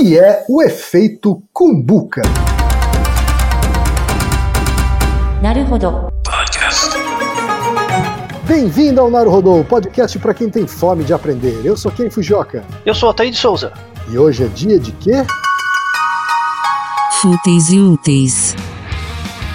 que é o efeito Kumbuka? Naruhodo. Bem-vindo ao Naruhodô, podcast para quem tem fome de aprender. Eu sou Ken Fujioka. Eu sou Altair de Souza. E hoje é dia de quê? Fúteis e úteis.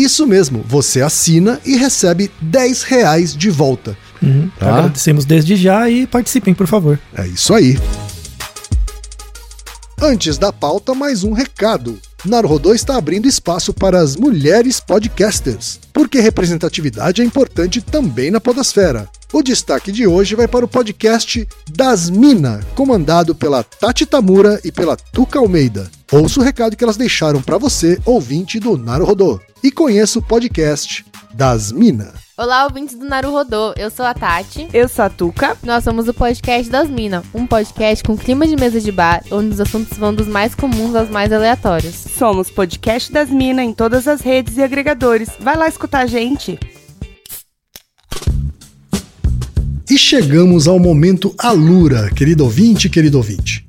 Isso mesmo, você assina e recebe 10 reais de volta. Uhum. Tá. Agradecemos desde já e participem, por favor. É isso aí. Antes da pauta, mais um recado. Naruhodô está abrindo espaço para as mulheres podcasters, porque representatividade é importante também na podosfera. O destaque de hoje vai para o podcast Das Mina, comandado pela Tati Tamura e pela Tuca Almeida. Ouça o recado que elas deixaram para você, ouvinte do Naruhodô, e conheça o podcast Das Mina. Olá, ouvintes do Naruhodô. Eu sou a Tati. Eu sou a Tuca. Nós somos o podcast das Minas, um podcast com clima de mesa de bar, onde os assuntos vão dos mais comuns aos mais aleatórios. Somos podcast das Minas em todas as redes e agregadores. Vai lá escutar a gente. E chegamos ao momento Alura, querido ouvinte, querido ouvinte.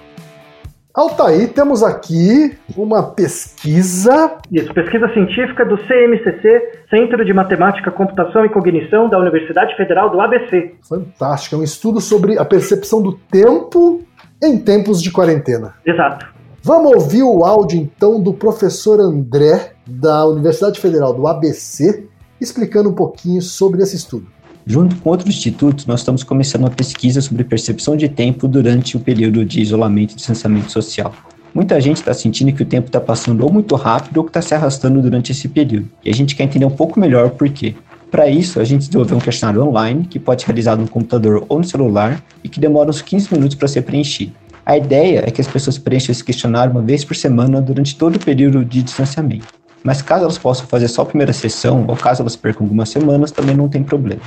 Altaí, temos aqui uma pesquisa Isso, pesquisa científica do CMCC, Centro de Matemática, Computação e Cognição da Universidade Federal do ABC. fantástica, é um estudo sobre a percepção do tempo em tempos de quarentena. Exato. Vamos ouvir o áudio então do professor André, da Universidade Federal do ABC, explicando um pouquinho sobre esse estudo. Junto com outros institutos, nós estamos começando uma pesquisa sobre percepção de tempo durante o período de isolamento e distanciamento social. Muita gente está sentindo que o tempo está passando ou muito rápido ou que está se arrastando durante esse período. E a gente quer entender um pouco melhor por quê. Para isso, a gente desenvolveu um questionário online que pode ser realizado no computador ou no celular e que demora uns 15 minutos para ser preenchido. A ideia é que as pessoas preencham esse questionário uma vez por semana durante todo o período de distanciamento. Mas caso elas possam fazer só a primeira sessão, ou caso elas percam algumas semanas, também não tem problema.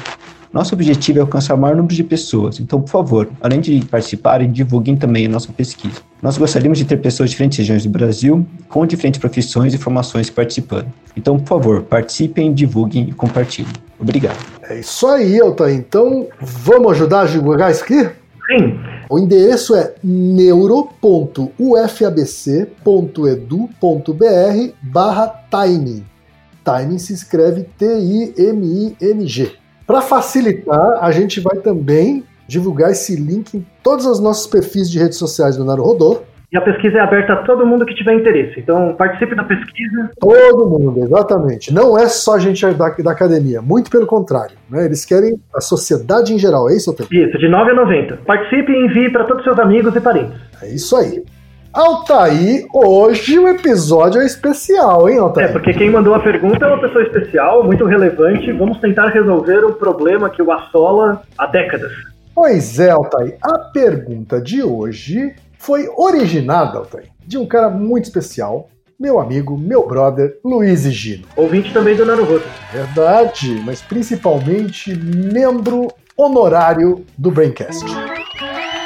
Nosso objetivo é alcançar o maior número de pessoas, então, por favor, além de participarem, divulguem também a nossa pesquisa. Nós gostaríamos de ter pessoas de diferentes regiões do Brasil, com diferentes profissões e formações participando. Então, por favor, participem, divulguem e compartilhem. Obrigado. É isso aí, Altair. Então, vamos ajudar a divulgar isso aqui? Sim. O endereço é neuro.ufabc.edu.br barra timing. Timing se escreve T-I-M-I-N-G. Para facilitar, a gente vai também divulgar esse link em todos os nossos perfis de redes sociais do Naruhodô. E a pesquisa é aberta a todo mundo que tiver interesse. Então, participe da pesquisa. Todo mundo, exatamente. Não é só gente da, da academia, muito pelo contrário. Né? Eles querem a sociedade em geral, é isso, Otávio? Isso, de 9 a 90. Participe e envie para todos os seus amigos e parentes. É isso aí. Altair, hoje o episódio é especial, hein, É, Altair? porque quem mandou a pergunta é uma pessoa especial, muito relevante. Vamos tentar resolver um problema que o assola há décadas. Pois é, Altair. A pergunta de hoje foi originada, Altair, de um cara muito especial, meu amigo, meu brother, Luiz Gino. Ouvinte também do Naruhodo. Verdade, mas principalmente membro honorário do Braincast.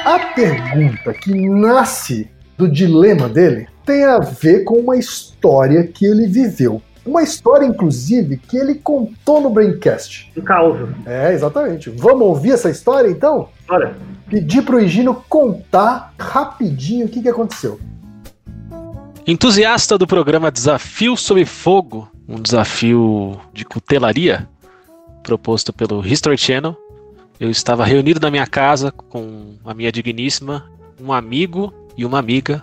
A pergunta que nasce do dilema dele tem a ver com uma história que ele viveu. Uma história, inclusive, que ele contou no Braincast. Um caos. É, exatamente. Vamos ouvir essa história então? Olha, Pedir pro Higino contar rapidinho o que, que aconteceu. Entusiasta do programa Desafio Sob Fogo, um desafio de cutelaria proposto pelo History Channel, eu estava reunido na minha casa com a minha digníssima, um amigo e uma amiga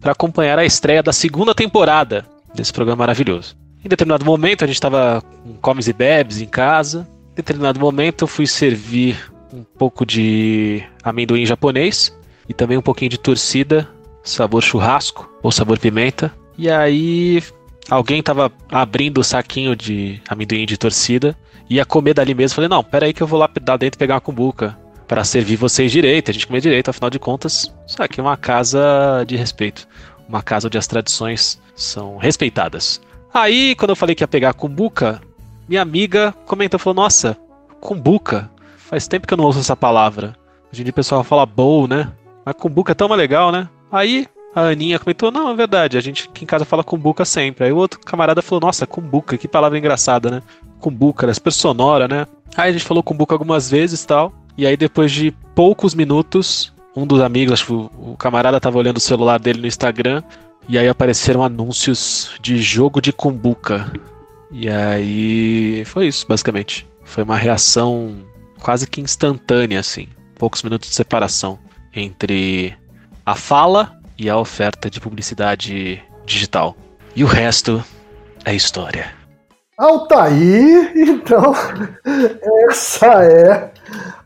para acompanhar a estreia da segunda temporada desse programa maravilhoso. Em determinado momento a gente estava com comes e bebes em casa. Em determinado momento eu fui servir um pouco de amendoim japonês e também um pouquinho de torcida sabor churrasco ou sabor pimenta. E aí alguém tava abrindo o saquinho de amendoim de torcida e ia comer dali mesmo. Falei, não, pera aí que eu vou lá dentro pegar uma cumbuca para servir vocês direito, a gente comer direito, afinal de contas, isso aqui é uma casa de respeito. Uma casa onde as tradições são respeitadas. Aí, quando eu falei que ia pegar cumbuca, minha amiga comentou, falou, nossa, cumbuca, faz tempo que eu não ouço essa palavra. Hoje em dia o pessoal fala bowl, né? Mas cumbuca é tão legal, né? Aí a Aninha comentou: Não, é verdade, a gente aqui em casa fala cumbuca sempre. Aí o outro camarada falou: Nossa, cumbuca, que palavra engraçada, né? Cumbuca, é super sonora, né? Aí a gente falou cumbuca algumas vezes e tal. E aí depois de poucos minutos, um dos amigos, acho que o, o camarada tava olhando o celular dele no Instagram. E aí apareceram anúncios de jogo de cumbuca. E aí foi isso, basicamente. Foi uma reação quase que instantânea, assim. Poucos minutos de separação entre a fala e a oferta de publicidade digital. E o resto é história. Altair, então, essa é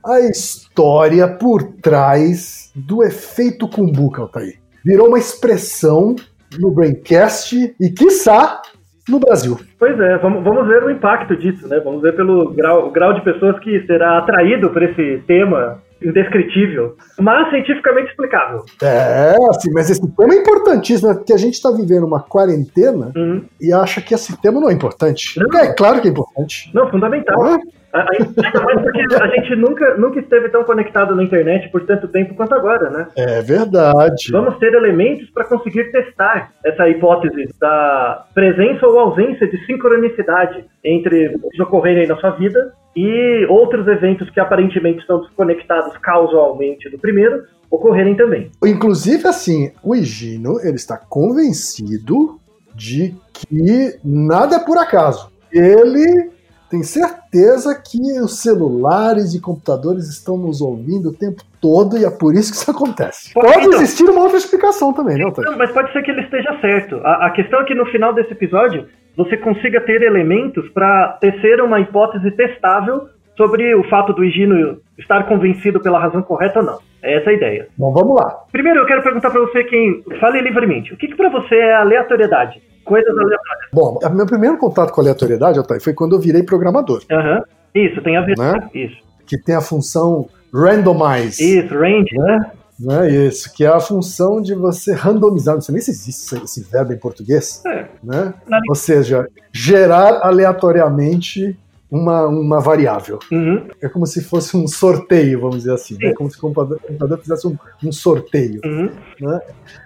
a história por trás do efeito Cumbuca, Altair. Virou uma expressão no Braincast e, quiçá, no Brasil. Pois é, vamos, vamos ver o impacto disso, né? Vamos ver pelo grau, o grau de pessoas que será atraído por esse tema indescritível, mas cientificamente explicável. É, assim, mas esse tema é importantíssimo, né? porque a gente está vivendo uma quarentena Uhum. e acha que esse tema não é importante. Não. É claro que é importante. Não, fundamental. É? Ainda mais porque a gente nunca, nunca esteve tão conectado na internet por tanto tempo quanto agora, né? É verdade. Vamos ter elementos para conseguir testar essa hipótese da presença ou ausência de sincronicidade entre os ocorrerem na sua vida e outros eventos que aparentemente estão desconectados causalmente do primeiro ocorrerem também. Inclusive, assim, o Higino, ele está convencido de que nada é por acaso. Ele tem certeza que os celulares e computadores estão nos ouvindo o tempo todo e é por isso que isso acontece. Pode, Pode então. existir uma outra explicação também, né, Otávio? Não, mas pode ser que ele esteja certo. A, a questão é que no final desse episódio você consiga ter elementos para tecer uma hipótese testável sobre o fato do Higino estar convencido pela razão correta ou não. É essa a ideia. Bom, vamos lá. Primeiro, eu quero perguntar para você quem fale livremente. O que, que para você é aleatoriedade? Coisas aleatórias. Bom, meu primeiro contato com a aleatoriedade, Otávio, foi quando eu virei programador, Aham. Isso, tem a ver. Né? Isso. que tem a função randomize. Isso, range. né? Né, isso, que é a função de você randomizar, não sei nem se existe esse, esse verbo em português, É. né? Na- Ou seja, gerar aleatoriamente uma, uma variável. Uhum. É como se fosse um sorteio, vamos dizer assim. Né? Como se o computador, o computador fizesse um, um sorteio. Uhum. Né?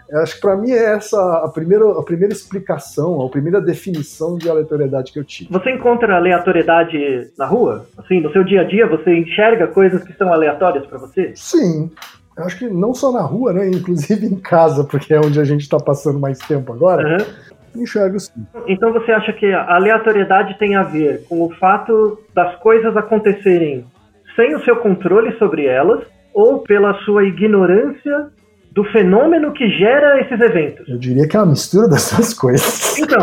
Eu acho que para mim é essa a primeira, a primeira explicação, a primeira definição de aleatoriedade que eu tive. Você encontra aleatoriedade na rua? Assim, no seu dia a dia, você enxerga coisas que são aleatórias para você? Sim. Eu acho que não só na rua, né? Inclusive em casa, porque é onde a gente está passando mais tempo agora. Uhum. Enxergo sim. Então você acha que a aleatoriedade tem a ver com o fato das coisas acontecerem sem o seu controle sobre elas ou pela sua ignorância do fenômeno que gera esses eventos? Eu diria que é uma mistura dessas coisas. Então,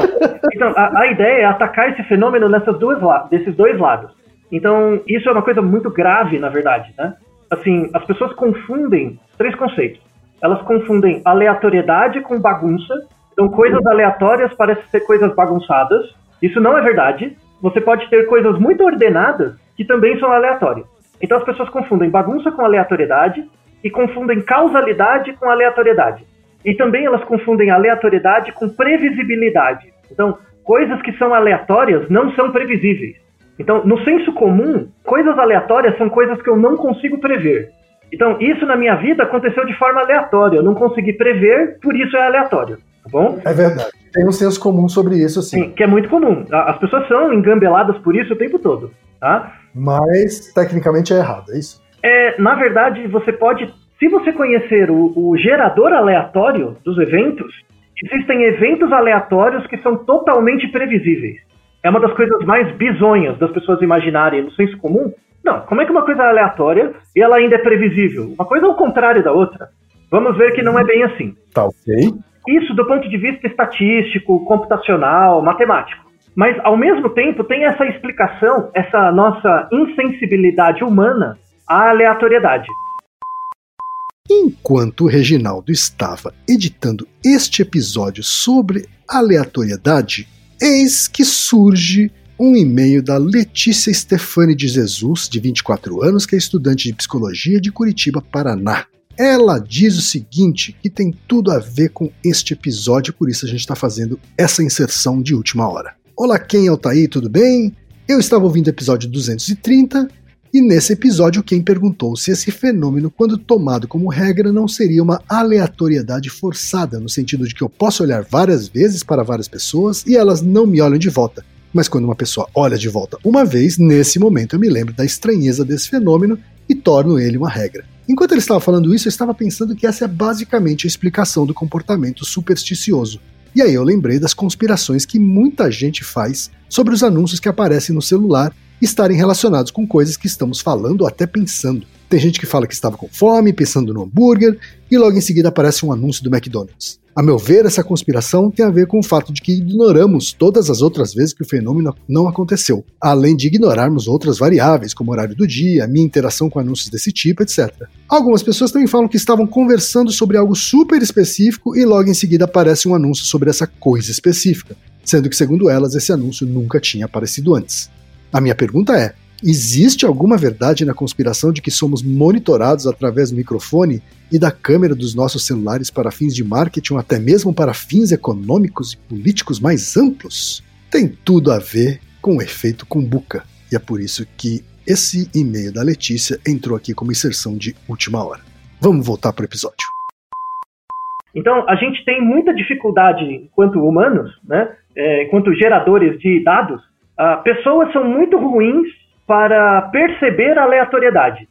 então a, a ideia é atacar esse fenômeno nessas duas desses dois lados. Então, isso é uma coisa muito grave, na verdade, né? Assim, as pessoas confundem três conceitos. Elas confundem aleatoriedade com bagunça. Então, coisas aleatórias parecem ser coisas bagunçadas. Isso não é verdade. Você pode ter coisas muito ordenadas que também são aleatórias. Então, as pessoas confundem bagunça com aleatoriedade e confundem causalidade com aleatoriedade. E também elas confundem aleatoriedade com previsibilidade. Então, coisas que são aleatórias não são previsíveis. Então, no senso comum, coisas aleatórias são coisas que eu não consigo prever. Então, isso na minha vida aconteceu de forma aleatória. Eu não consegui prever, por isso é aleatório. Tá bom? É verdade. Tem um senso comum sobre isso, sim. Sim, que é muito comum. As pessoas são engambeladas por isso o tempo todo. Tá? Mas tecnicamente é errado, é isso? É, na verdade, você pode, se você conhecer o, o gerador aleatório dos eventos, existem eventos aleatórios que são totalmente previsíveis. É uma das coisas mais bizonhas das pessoas imaginarem no senso comum. Não, como é que uma coisa é aleatória e ela ainda é previsível? Uma coisa é o contrário da outra. Vamos ver que não é bem assim. Tá ok. Isso do ponto de vista estatístico, computacional, matemático. Mas, ao mesmo tempo, tem essa explicação, essa nossa insensibilidade humana à aleatoriedade. Enquanto Reginaldo estava editando este episódio sobre aleatoriedade, eis que surge um e-mail da Letícia Stefani de Jesus, de 24 anos, que é estudante de psicologia de Curitiba, Paraná. Ela diz o seguinte, que tem tudo a ver com este episódio, por isso a gente está fazendo essa inserção de última hora. Olá, quem é o Taí, tudo bem? Eu estava ouvindo o episódio 230 e nesse episódio quem perguntou se esse fenômeno, quando tomado como regra, não seria uma aleatoriedade forçada, no sentido de que eu posso olhar várias vezes para várias pessoas e elas não me olham de volta. Mas quando uma pessoa olha de volta uma vez, nesse momento eu me lembro da estranheza desse fenômeno e torno ele uma regra. Enquanto ele estava falando isso, eu estava pensando que essa é basicamente a explicação do comportamento supersticioso. E aí eu lembrei das conspirações que muita gente faz sobre os anúncios que aparecem no celular estarem relacionados com coisas que estamos falando ou até pensando. Tem gente que fala que estava com fome, pensando no hambúrguer, e logo em seguida aparece um anúncio do McDonald's. A meu ver, essa conspiração tem a ver com o fato de que ignoramos todas as outras vezes que o fenômeno não aconteceu, além de ignorarmos outras variáveis, como horário do dia, minha interação com anúncios desse tipo, etc. Algumas pessoas também falam que estavam conversando sobre algo super específico e logo em seguida aparece um anúncio sobre essa coisa específica, sendo que, segundo elas, esse anúncio nunca tinha aparecido antes. A minha pergunta é: existe alguma verdade na conspiração de que somos monitorados através do microfone e da câmera dos nossos celulares para fins de marketing ou até mesmo para fins econômicos e políticos mais amplos? Tem tudo a ver com o efeito Kumbuka, e é por isso que esse e-mail da Letícia entrou aqui como inserção de última hora. Vamos voltar para o episódio. Então, a gente tem muita dificuldade, enquanto humanos, né, é, enquanto geradores de dados, ah, pessoas são muito ruins para perceber a aleatoriedade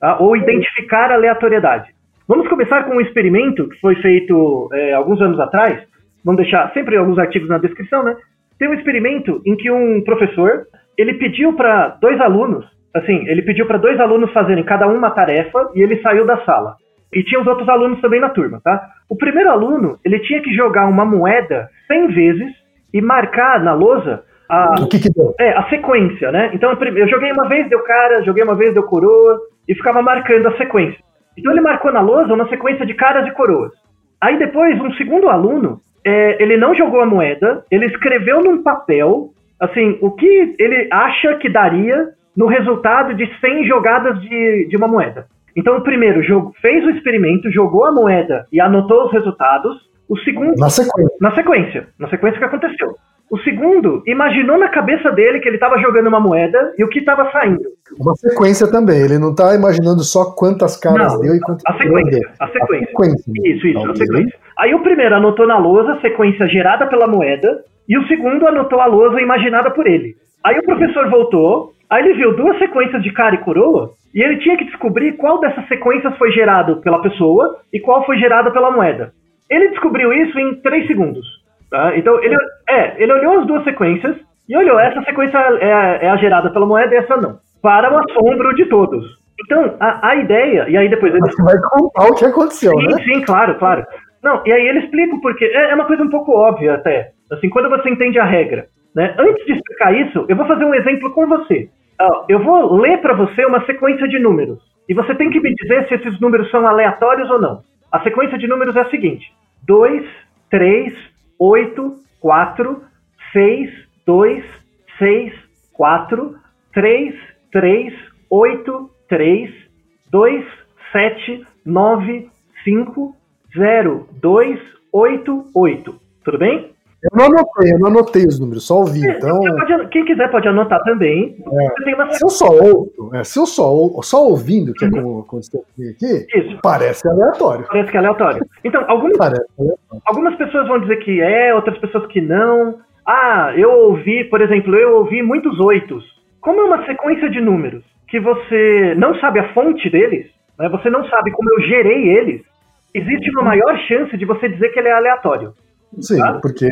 tá, ou identificar a aleatoriedade. Vamos começar com um experimento que foi feito é, alguns anos atrás. Vamos deixar sempre alguns artigos na descrição, né? Tem um experimento em que um professor ele pediu para dois alunos, assim, ele pediu para dois alunos fazerem cada um uma tarefa e ele saiu da sala. E tinha os outros alunos também na turma, tá? O primeiro aluno, ele tinha que jogar uma moeda 100 vezes e marcar na lousa a, O que que deu? é, a sequência, né? Então eu joguei uma vez, deu cara, joguei uma vez, deu coroa, e ficava marcando a sequência. Então ele marcou na lousa uma sequência de caras e coroas. Aí depois, um segundo aluno, é, ele não jogou a moeda, ele escreveu num papel, assim, o que ele acha que daria no resultado de 100 jogadas de, de uma moeda. Então o primeiro jogo fez o experimento, jogou a moeda e anotou os resultados. O segundo Na sequência. na sequência, na sequência que aconteceu. O segundo imaginou na cabeça dele que ele estava jogando uma moeda e o que estava saindo. Uma sequência também. Ele não tá imaginando só quantas caras Não, deu e quantas A sequência, deu. a sequência. sequência. Isso, isso, a sequência. Aí o primeiro anotou na lousa a sequência gerada pela moeda e o segundo anotou a lousa imaginada por ele. Aí o professor voltou, aí ele viu duas sequências de cara e coroa e ele tinha que descobrir qual dessas sequências foi gerado pela pessoa e qual foi gerada pela moeda. Ele descobriu isso em três segundos. Tá? Então ele, é, ele olhou as duas sequências e olhou, essa sequência é, a- é a gerada pela moeda e essa não. Para o assombro de todos. Então, a, a ideia, e aí depois ele Você vai contar o que aconteceu, Sim, né? sim, claro, claro. Não, e aí ele explica o porquê. É, é uma coisa um pouco óbvia até. Assim, quando você entende a regra. Né? Antes de explicar isso, eu vou fazer um exemplo com você. Eu vou ler para você uma sequência de números. E você tem que me dizer se esses números são aleatórios ou não. A sequência de números é a seguinte: 2, 3, 8, 4, 6, 2, 6, 4, 3, 3, 8, 3, 2, 7, 9, 5, 0, 2, 8, 8. Tudo bem? Eu não anotei, eu não anotei os números, só ouvi. Então, quem quiser pode anotar também. Tem uma se eu só ouço, é, se eu só, só ouvindo, que é Uhum. como aconteceu aqui, Isso. parece aleatório. Parece que é aleatório. Então, algumas, aleatório. algumas pessoas vão dizer que é, outras pessoas que não. Ah, eu ouvi, por exemplo, eu ouvi muitos oitos. Como é uma sequência de números que você não sabe a fonte deles, né, você não sabe como eu gerei eles, existe uma maior chance de você dizer que ele é aleatório. Sim, Tá? porque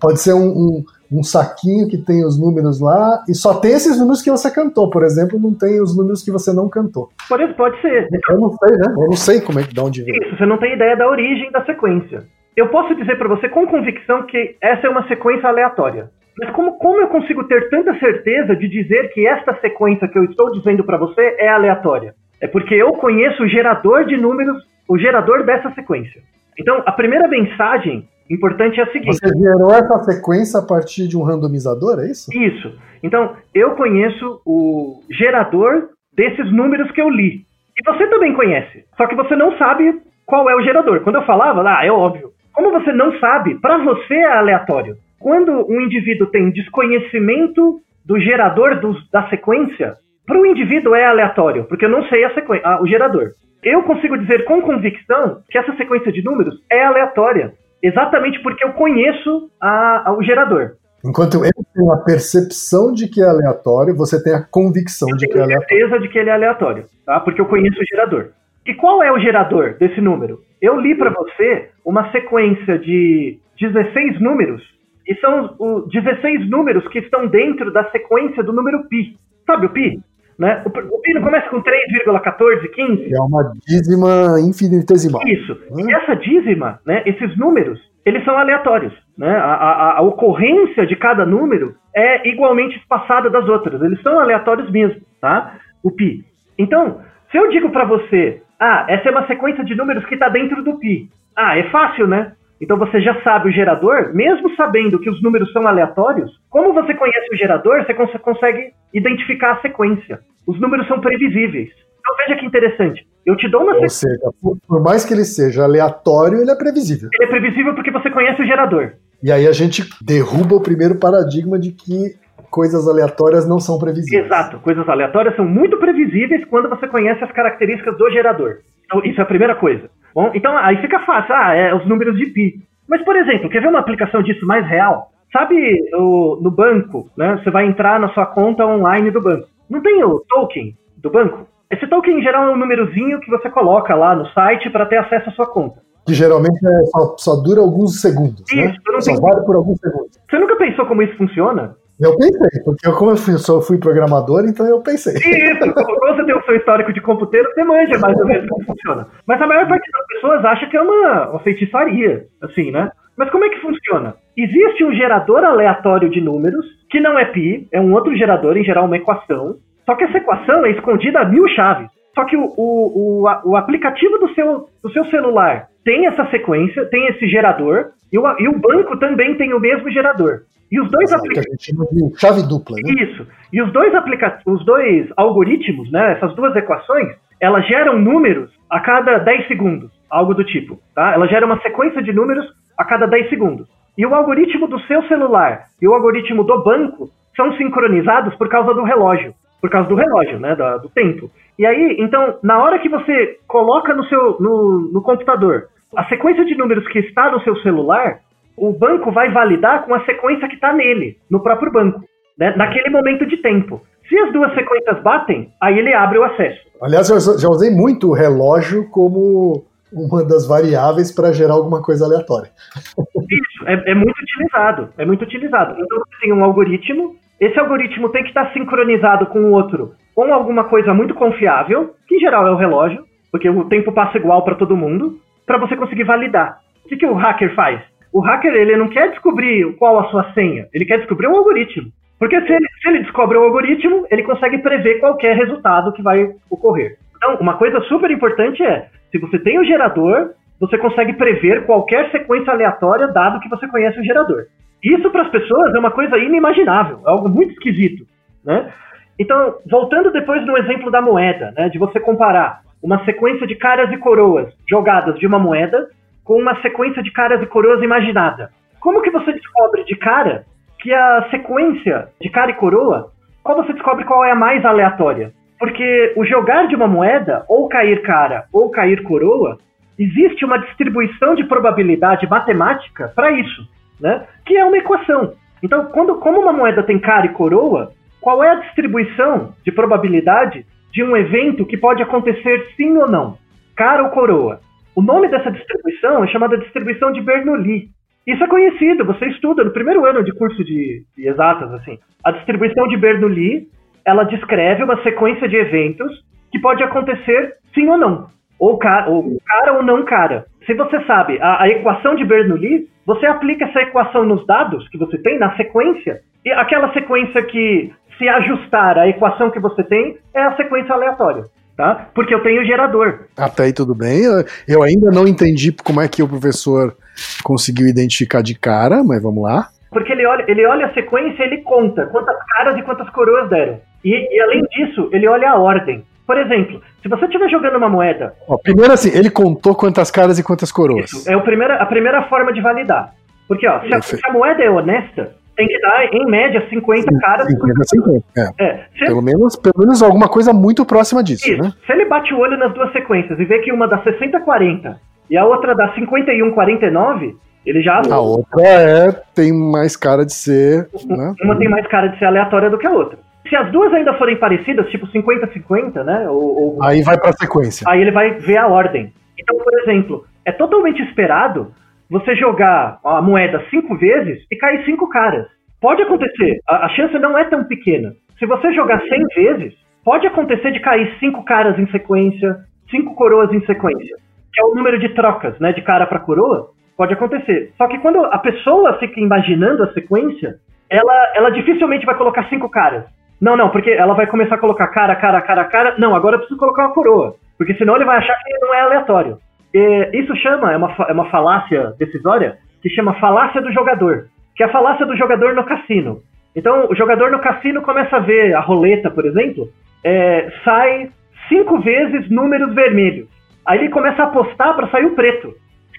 pode ser um, um, um saquinho que tem os números lá e só tem esses números que você cantou. Por exemplo, não tem os números que você não cantou. Isso, pode ser. Eu não sei, né? Eu não sei como é que de onde veio. Isso, você não tem ideia da origem da sequência. Eu posso dizer para você com convicção que essa é uma sequência aleatória. Mas como, como eu consigo ter tanta certeza de dizer que esta sequência que eu estou dizendo para você é aleatória? É porque eu conheço o gerador de números, o gerador dessa sequência. Então, a primeira mensagem importante é a seguinte. Você gerou essa sequência a partir de um randomizador, é isso? Isso. Então, eu conheço o gerador desses números que eu li. E você também conhece. Só que você não sabe qual é o gerador. Quando eu falava, ah, é óbvio. Como você não sabe, para você é aleatório. Quando um indivíduo tem desconhecimento do gerador dos- da sequência, para o indivíduo é aleatório, porque eu não sei a sequen- a- o gerador. Eu consigo dizer com convicção que essa sequência de números é aleatória, exatamente porque eu conheço a- a- o gerador. Enquanto eu tenho a percepção de que é aleatório, você tem a convicção de que é tenho aleatório. certeza de que ele é aleatório, tá? Porque eu conheço o gerador. E qual é o gerador desse número? Eu li para você uma sequência de 16 números, e são os 16 números que estão dentro da sequência do número pi. Sabe o pi? Né? O, o pi não começa com 3,1415? É uma dízima infinitesimal. Isso. Hum. E essa dízima, né, esses números, eles são aleatórios. Né? A, a- a ocorrência de cada número é igualmente espaçada das outras. Eles são aleatórios mesmo, tá? O pi. Então, se eu digo para você, ah, essa é uma sequência de números que está dentro do pi. Ah, é fácil, né? Então você já sabe o gerador, mesmo sabendo que os números são aleatórios, como você conhece o gerador, você cons- consegue identificar a sequência. Os números são previsíveis. Então veja que interessante. Eu te dou uma Ou sequência. seja, por, por mais que ele seja aleatório, ele é previsível. Ele é previsível porque você conhece o gerador. E aí a gente derruba o primeiro paradigma de que coisas aleatórias não são previsíveis. Exato. Coisas aleatórias são muito previsíveis quando você conhece as características do gerador. Então, isso é a primeira coisa. Bom, então aí fica fácil. Ah, é os números de pi. Mas, por exemplo, quer ver uma aplicação disso mais real? Sabe o- no banco, né? Você vai entrar na sua conta online do banco. Não tem o token do banco? Esse token, em geral, é um númerozinho que você coloca lá no site para ter acesso à sua conta. Que geralmente é só, só dura alguns segundos, né? Isso, eu não Só vale por alguns segundos. Você nunca pensou como isso funciona? Eu pensei, porque eu, como eu fui, só fui programador, então eu pensei. Isso, quando você tem seu histórico de computeiro, você manja mais ou menos como funciona. Mas a maior parte das pessoas acha que é uma, uma feitiçaria, assim, né? Mas como é que funciona? Existe um gerador aleatório de números, que não é pi, é um outro gerador, em geral uma equação, só que essa equação é escondida a mil chaves. Só que o, o, o, o aplicativo do seu, do seu celular tem essa sequência, tem esse gerador, e o, e o banco também tem o mesmo gerador. E os dois aplicativos. chave dupla, né? Isso. E os dois aplica os dois algoritmos, né, essas duas equações, elas geram números a cada 10 segundos, algo do tipo, tá? Ela gera uma sequência de números a cada 10 segundos. E o algoritmo do seu celular e o algoritmo do banco são sincronizados por causa do relógio. Por causa do relógio, né? da- do tempo. E aí, então, na hora que você coloca no seu no, no computador a sequência de números que está no seu celular, o banco vai validar com a sequência que está nele, no próprio banco, né? naquele momento de tempo. Se as duas sequências batem, aí ele abre o acesso. Aliás, eu já usei muito o relógio como uma das variáveis para gerar alguma coisa aleatória. Isso, é, é muito utilizado. É muito utilizado. Então você tem um algoritmo, esse algoritmo tem que estar sincronizado com o outro com alguma coisa muito confiável, que em geral é o relógio, porque o tempo passa igual para todo mundo, para você conseguir validar. O que, que o hacker faz? O hacker ele não quer descobrir qual a sua senha, ele quer descobrir um algoritmo. Porque se ele, se ele descobre o algoritmo, ele consegue prever qualquer resultado que vai ocorrer. Então, uma coisa super importante é, se você tem o gerador, você consegue prever qualquer sequência aleatória dado que você conhece o gerador. Isso para as pessoas é uma coisa inimaginável, é algo muito esquisito, né? Então, voltando depois no exemplo da moeda, né, de você comparar uma sequência de caras e coroas jogadas de uma moeda com uma sequência de caras e coroas imaginada. Como que você descobre de cara que a sequência de cara e coroa, qual você descobre qual é a mais aleatória? Porque o jogar de uma moeda, ou cair cara ou cair coroa, existe uma distribuição de probabilidade matemática para isso, né? Que é uma equação. Então, quando, como uma moeda tem cara e coroa, qual é a distribuição de probabilidade de um evento que pode acontecer sim ou não? Cara ou coroa? O nome dessa distribuição é chamada distribuição de Bernoulli. Isso é conhecido, você estuda no primeiro ano de curso de, de exatas, assim. A distribuição de Bernoulli, ela descreve uma sequência de eventos que pode acontecer sim ou não. Ou, ca ou cara ou não cara. Se você sabe a, a equação de Bernoulli, você aplica essa equação nos dados que você tem, na sequência, e aquela sequência que se ajustar à equação que você tem é a sequência aleatória. Tá? Porque eu tenho gerador. Até aí tudo bem. Eu- ainda não entendi como é que o professor conseguiu identificar de cara, mas vamos lá. Porque ele olha, ele olha a sequência e ele conta quantas caras e quantas coroas deram. E, e além disso, ele olha a ordem. Por exemplo, se você estiver jogando uma moeda, Ó, primeiro assim, ele contou quantas caras e quantas coroas. isso é o primeira, a primeira forma de validar. Porque ó, se, a, se a moeda é honesta, tem que dar, em média, 50 caras. 50 50. É. É, se, Pelo menos, pelo menos alguma coisa muito próxima disso, isso. né? se ele bate o olho nas duas sequências e vê que uma dá 60-40 e a outra dá 51-49, ele já. A outra é tem mais cara de ser, né? Uma tem mais cara de ser aleatória do que a outra. Se as duas ainda forem parecidas, tipo 50-50, né? Ou, ou- Aí vai pra sequência. aí ele vai ver a ordem. Então, por exemplo, é totalmente esperado você jogar a moeda cinco vezes e cair cinco caras. Pode acontecer, a, a chance não é tão pequena. Se você jogar 100 vezes, pode acontecer de cair cinco caras em sequência, cinco coroas em sequência, que é o número de trocas, né, de cara para coroa. Pode acontecer. Só que quando a pessoa fica imaginando a sequência, ela, ela dificilmente vai colocar cinco caras. Não, não, porque ela vai começar a colocar cara, cara, cara, cara. Não, agora eu preciso colocar uma coroa. Porque senão ele vai achar que não é aleatório. E isso chama, é uma, é uma falácia decisória, que chama falácia do jogador. Que é a falácia do jogador no cassino. Então, o jogador no cassino começa a ver a roleta, por exemplo, é, sai cinco vezes números vermelhos. Aí ele começa a apostar para sair o preto.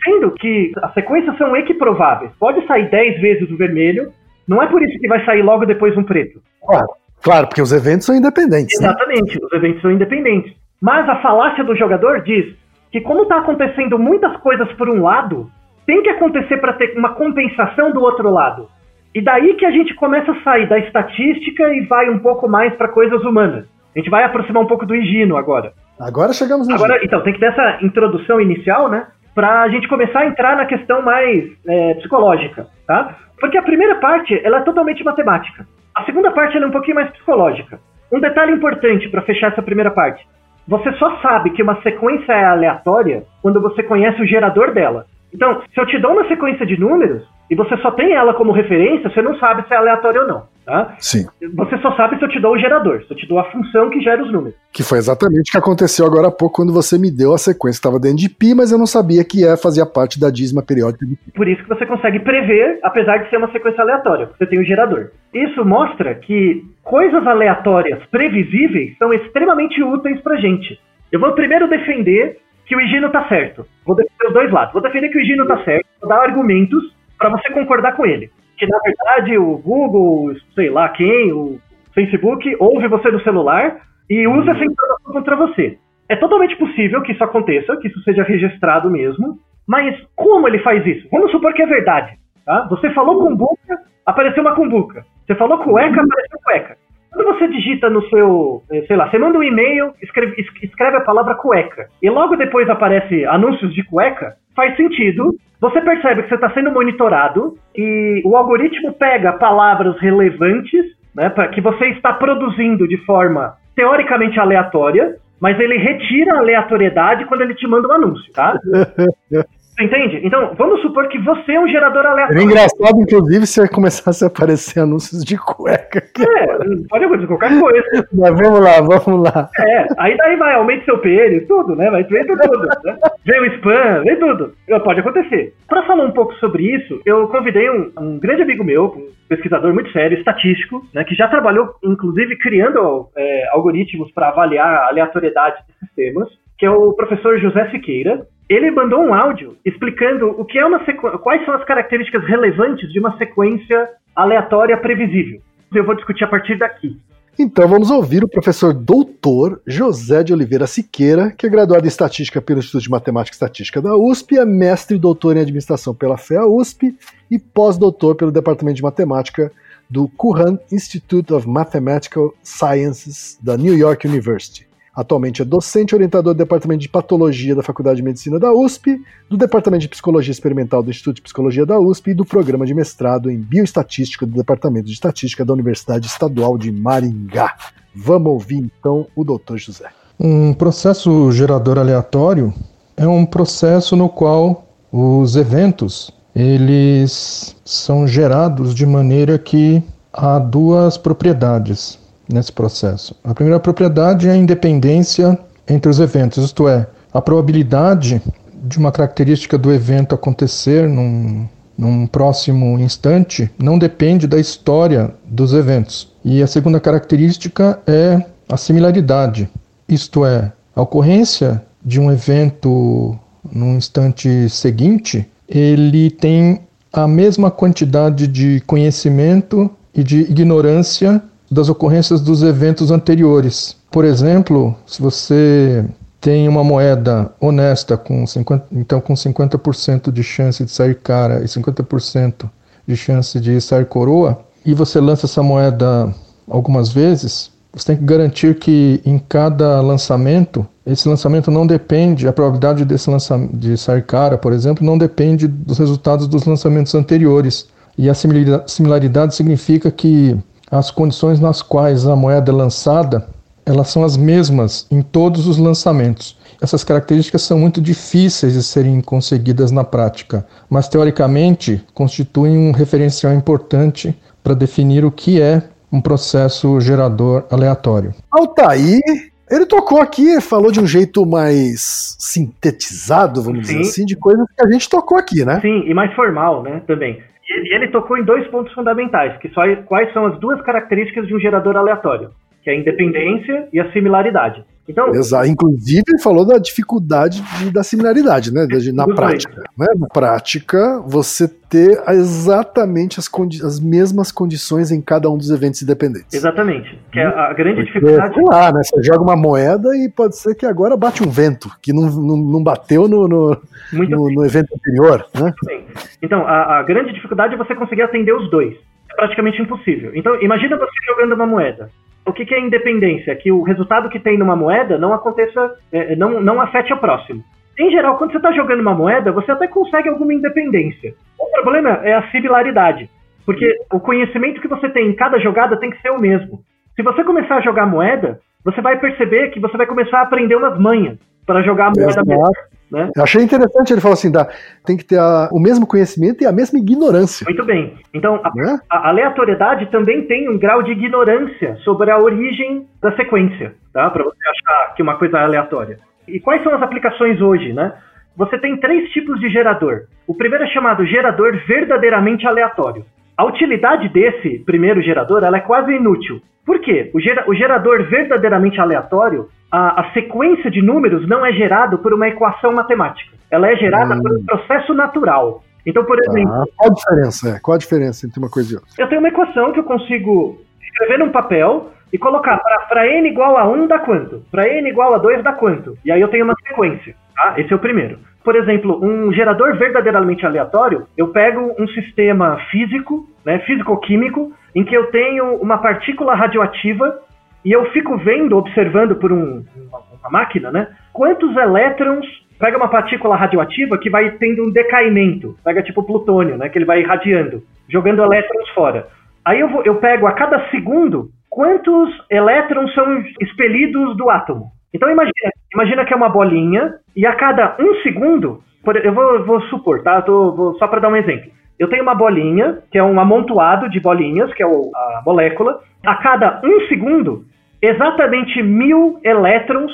Sendo que as sequências são equiprováveis. Pode sair 10 vezes o vermelho, não é por isso que vai sair logo depois um preto. Claro, claro, porque os eventos são independentes, né? Exatamente, os eventos são independentes. Mas a falácia do jogador diz que como está acontecendo muitas coisas por um lado, tem que acontecer para ter uma compensação do outro lado. E daí que a gente começa a sair da estatística e vai um pouco mais para coisas humanas. A gente vai aproximar um pouco do Higino agora. Agora chegamos no Agora, então, tem que ter essa introdução inicial, né? Pra gente começar a entrar na questão mais é, psicológica, tá? Porque a primeira parte, ela é totalmente matemática. A segunda parte, ela é um pouquinho mais psicológica. Um detalhe importante pra fechar essa primeira parte. Você só sabe que uma sequência é aleatória quando você conhece o gerador dela. Então, se eu te dou uma sequência de números e você só tem ela como referência, você não sabe se é aleatório ou não, tá? Sim, Você só sabe se eu te dou o gerador, se eu te dou a função que gera os números. que foi exatamente o que aconteceu agora há pouco quando você me deu a sequência. Estava dentro de pi, mas eu não sabia que é, fazia parte da dízima periódica de pi. Por isso que você consegue prever, apesar de ser uma sequência aleatória, porque você tem o gerador. Isso mostra que coisas aleatórias previsíveis são extremamente úteis pra gente. Eu vou primeiro defender que o Higino tá certo. Vou defender os dois lados. Vou defender que o Higino tá certo, vou dar argumentos para você concordar com ele. Que na verdade o Google, sei lá quem, o Facebook, ouve você no celular e usa essa informação contra você. É totalmente possível que isso aconteça, que isso seja registrado mesmo, mas como ele faz isso? Vamos supor que é verdade. Tá? Você falou cumbuca, apareceu uma cumbuca. Você falou cueca, apareceu cueca. Quando você digita no seu, eh, sei lá, você manda um e-mail, escreve, es- escreve a palavra cueca, e logo depois aparece anúncios de cueca, faz sentido. Você percebe que você está sendo monitorado e o algoritmo pega palavras relevantes, né, pra, que você está produzindo de forma teoricamente aleatória, mas ele retira a aleatoriedade quando ele te manda um anúncio, tá? Entende? Então, vamos supor que você é um gerador aleatório. engraçado, inclusive, se começasse a aparecer anúncios de cueca. É, pode acontecer qualquer coisa. Mas vamos lá, vamos lá. É, aí daí vai, aumenta seu pênis, tudo, né? Vai vem tudo, né? Vem o spam, vem tudo. Pode acontecer. Pra falar um pouco sobre isso, eu convidei um, um grande amigo meu, um pesquisador muito sério, estatístico, né? Que já trabalhou, inclusive, criando é, algoritmos para avaliar a aleatoriedade de sistemas, que é o professor José Siqueira. Ele mandou um áudio explicando o que é uma sequ... quais são as características relevantes de uma sequência aleatória previsível. Eu vou discutir a partir daqui. Então vamos ouvir o professor doutor José de Oliveira Siqueira, que é graduado em Estatística pelo Instituto de Matemática e Estatística da USP, é mestre e doutor em Administração pela FEA USP e pós-doutor pelo Departamento de Matemática do Curran Institute of Mathematical Sciences da New York University. Atualmente é docente orientador do Departamento de Patologia da Faculdade de Medicina da USP, do Departamento de Psicologia Experimental do Instituto de Psicologia da USP e do Programa de Mestrado em Bioestatística do Departamento de Estatística da Universidade Estadual de Maringá. Vamos ouvir então o Dr. José. Um processo gerador aleatório é um processo no qual os eventos eles são gerados de maneira que há duas propriedades nesse processo. A primeira propriedade é a independência entre os eventos, isto é, a probabilidade de uma característica do evento acontecer num, num próximo instante não depende da história dos eventos. E a segunda característica é a similaridade, isto é, a ocorrência de um evento num instante seguinte, ele tem a mesma quantidade de conhecimento e de ignorância das ocorrências dos eventos anteriores. Por exemplo, se você tem uma moeda honesta com 50, então com 50% de chance de sair cara e 50% de chance de sair coroa, e você lança essa moeda algumas vezes, você tem que garantir que em cada lançamento, esse lançamento não depende, a probabilidade desse lançamento de sair cara, por exemplo, não depende dos resultados dos lançamentos anteriores. E a similaridade significa que as condições nas quais a moeda é lançada, elas são as mesmas em todos os lançamentos. Essas características são muito difíceis de serem conseguidas na prática, mas teoricamente constituem um referencial importante para definir o que é um processo gerador aleatório. Altair, ele tocou aqui, falou de um jeito mais sintetizado, vamos Sim. dizer assim, de coisas que a gente tocou aqui, né? Sim, e mais formal, né, também. E e ele tocou em dois pontos fundamentais, que só, quais são as duas características de um gerador aleatório, que é a independência e a similaridade. Então, Exato. Inclusive, ele falou da dificuldade de- da similaridade, né? De- na prática. Né? Na prática, você ter exatamente as, as mesmas condições em cada um dos eventos independentes. exatamente, que é a grande Porque, dificuldade. sei lá, né? Você joga uma moeda e pode ser que agora bate um vento, que não, não, não bateu no, no, no- no evento anterior, né? bem. Então, a, a grande dificuldade é você conseguir atender os dois. É praticamente impossível. Então, imagina você jogando uma moeda. O que, que é independência? Que o resultado que tem numa moeda não aconteça, é, não, não afete o próximo. Em geral, quando você está jogando uma moeda, você até consegue alguma independência. O problema é a similaridade. Porque o conhecimento que você tem em cada jogada tem que ser o mesmo. Se você começar a jogar moeda, você vai perceber que você vai começar a aprender umas manhas para jogar a moeda Exato. Né? Eu achei interessante, ele falou assim, dá, tem que ter a- o mesmo conhecimento e a mesma ignorância. Muito bem. Então, a, Né? a aleatoriedade também tem um grau de ignorância sobre a origem da sequência, tá? Para você achar que uma coisa é aleatória. E quais são as aplicações hoje, né? Você tem três tipos de gerador. O primeiro é chamado gerador verdadeiramente aleatório. A utilidade desse primeiro gerador ela é quase inútil. Por quê? O, gera- o gerador verdadeiramente aleatório, a, a sequência de números não é gerado por uma equação matemática. Ela é gerada por um processo natural. Então, por exemplo, Ah, qual a diferença? É? Qual a diferença entre uma coisa e outra? eu tenho uma equação que eu consigo escrever num papel e colocar para n igual a 1 dá quanto? Para n igual a 2 dá quanto? E aí eu tenho uma sequência, tá? Esse é o primeiro. Por exemplo, um gerador verdadeiramente aleatório, eu pego um sistema físico, né, físico-químico, em que eu tenho uma partícula radioativa e eu fico vendo, observando por um- uma, máquina, né, quantos elétrons pega uma partícula radioativa que vai tendo um decaimento, pega tipo plutônio, né, que ele vai irradiando, jogando elétrons fora. Aí eu, vou- eu pego a cada segundo quantos elétrons são expelidos do átomo. Então imagina, imagina que é uma bolinha e a cada um segundo, eu vou, vou supor, tá? Tô- vou- só para dar um exemplo. Eu tenho uma bolinha, que é um amontoado de bolinhas, que é o- a molécula. A cada um segundo, exatamente mil elétrons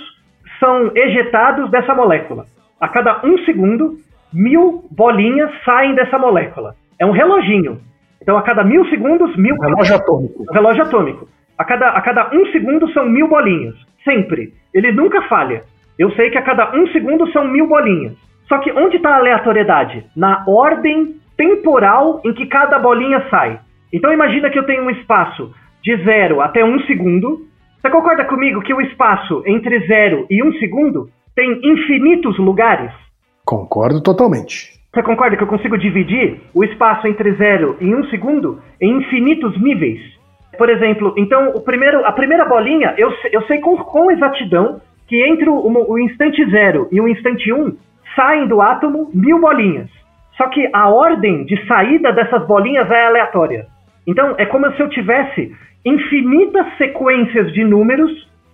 são ejetados dessa molécula. A cada um segundo, mil bolinhas saem dessa molécula. É um reloginho. Então, a cada mil segundos, mil. Relógio atômico. Um relógio atômico. A cada, a cada um segundo são mil bolinhas. Sempre. Ele nunca falha. Eu sei que a cada um segundo são mil bolinhas. Só que onde está a aleatoriedade? Na ordem temporal em que cada bolinha sai. Então imagina que eu tenho um espaço de zero até um segundo. Você concorda comigo que o espaço entre zero e um segundo tem infinitos lugares? Concordo totalmente. Você concorda que eu consigo dividir o espaço entre zero e um segundo em infinitos níveis? Por exemplo, então o primeiro, a primeira bolinha, eu, eu sei com, com exatidão que entre o, o instante zero e o instante um saem do átomo mil bolinhas. Só que a ordem de saída dessas bolinhas é aleatória. Então é como se eu tivesse infinitas sequências de números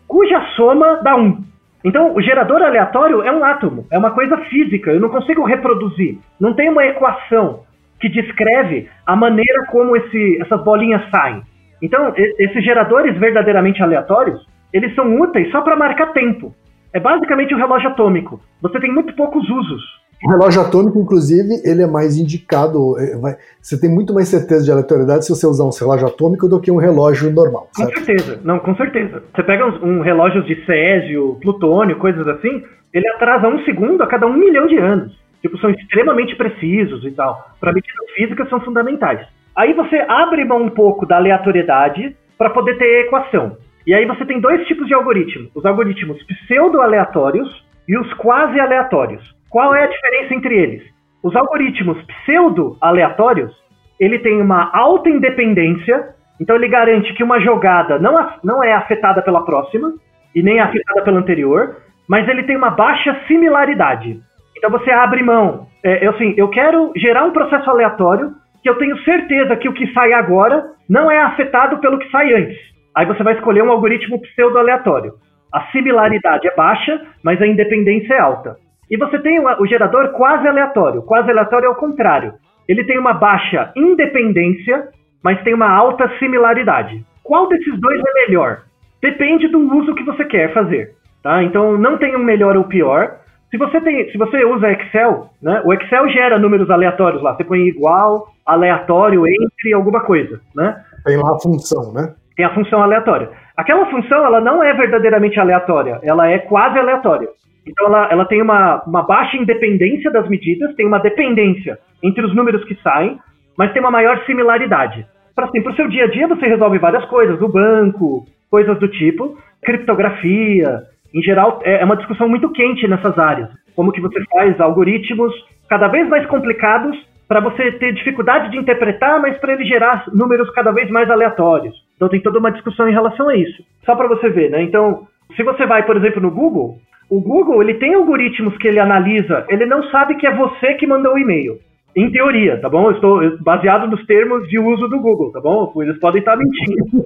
cuja soma dá um. Então, o gerador aleatório é um átomo, é uma coisa física, eu não consigo reproduzir. Não tem uma equação que descreve a maneira como esse- essas bolinhas saem. Então, esses geradores verdadeiramente aleatórios, eles são úteis só para marcar tempo. É basicamente um relógio atômico. Você tem muito poucos usos. O relógio atômico, inclusive, ele é mais indicado. é, você tem muito mais certeza de aleatoriedade se você usar um relógio atômico do que um relógio normal, Com certo? certeza, não, com certeza. Você pega uns, um relógios de césio, plutônio, coisas assim, ele atrasa um segundo a cada um milhão de anos. Tipo, são extremamente precisos e tal. Para medidas físicas são fundamentais. Aí você abre mão um pouco da aleatoriedade para poder ter equação. E aí você tem dois tipos de algoritmos: os algoritmos pseudo-aleatórios e os quase-aleatórios. Qual é a diferença entre eles? Os algoritmos pseudo-aleatórios ele tem uma alta independência, então ele garante que uma jogada não, não é afetada pela próxima e nem é afetada pela anterior, mas ele tem uma baixa similaridade. Então você abre mão. É, assim, eu quero gerar um processo aleatório que eu tenho certeza que o que sai agora não é afetado pelo que sai antes. Aí você vai escolher um algoritmo pseudo-aleatório. A similaridade é baixa, mas a independência é alta. E você tem o, gerador quase aleatório. Quase aleatório é o contrário. Ele tem uma baixa independência, mas tem uma alta similaridade. Qual desses dois é melhor? Depende do uso que você quer fazer. Tá? Então não tem um melhor ou pior. Se você, tem, se você usa Excel, né, o Excel gera números aleatórios lá. Você põe igual, aleatório, entre alguma coisa. Né? Tem lá a função, né? tem a função aleatória. Aquela função, ela não é verdadeiramente aleatória, ela é quase aleatória. Então ela, ela tem uma, uma baixa independência das medidas, tem uma dependência entre os números que saem, mas tem uma maior similaridade. Para assim, o seu dia a dia você resolve várias coisas, do banco, coisas do tipo, criptografia, em geral é é uma discussão muito quente nessas áreas. Como que você faz algoritmos cada vez mais complicados para você ter dificuldade de interpretar, mas para ele gerar números cada vez mais aleatórios. Então tem toda uma discussão em relação a isso. Só para você ver, né? Então, se você vai, por exemplo, no Google, o Google ele tem algoritmos que ele analisa, ele não sabe que é você que mandou o e-mail. Em teoria, tá bom? Eu estou baseado nos termos de uso do Google, tá bom? Eles podem estar mentindo.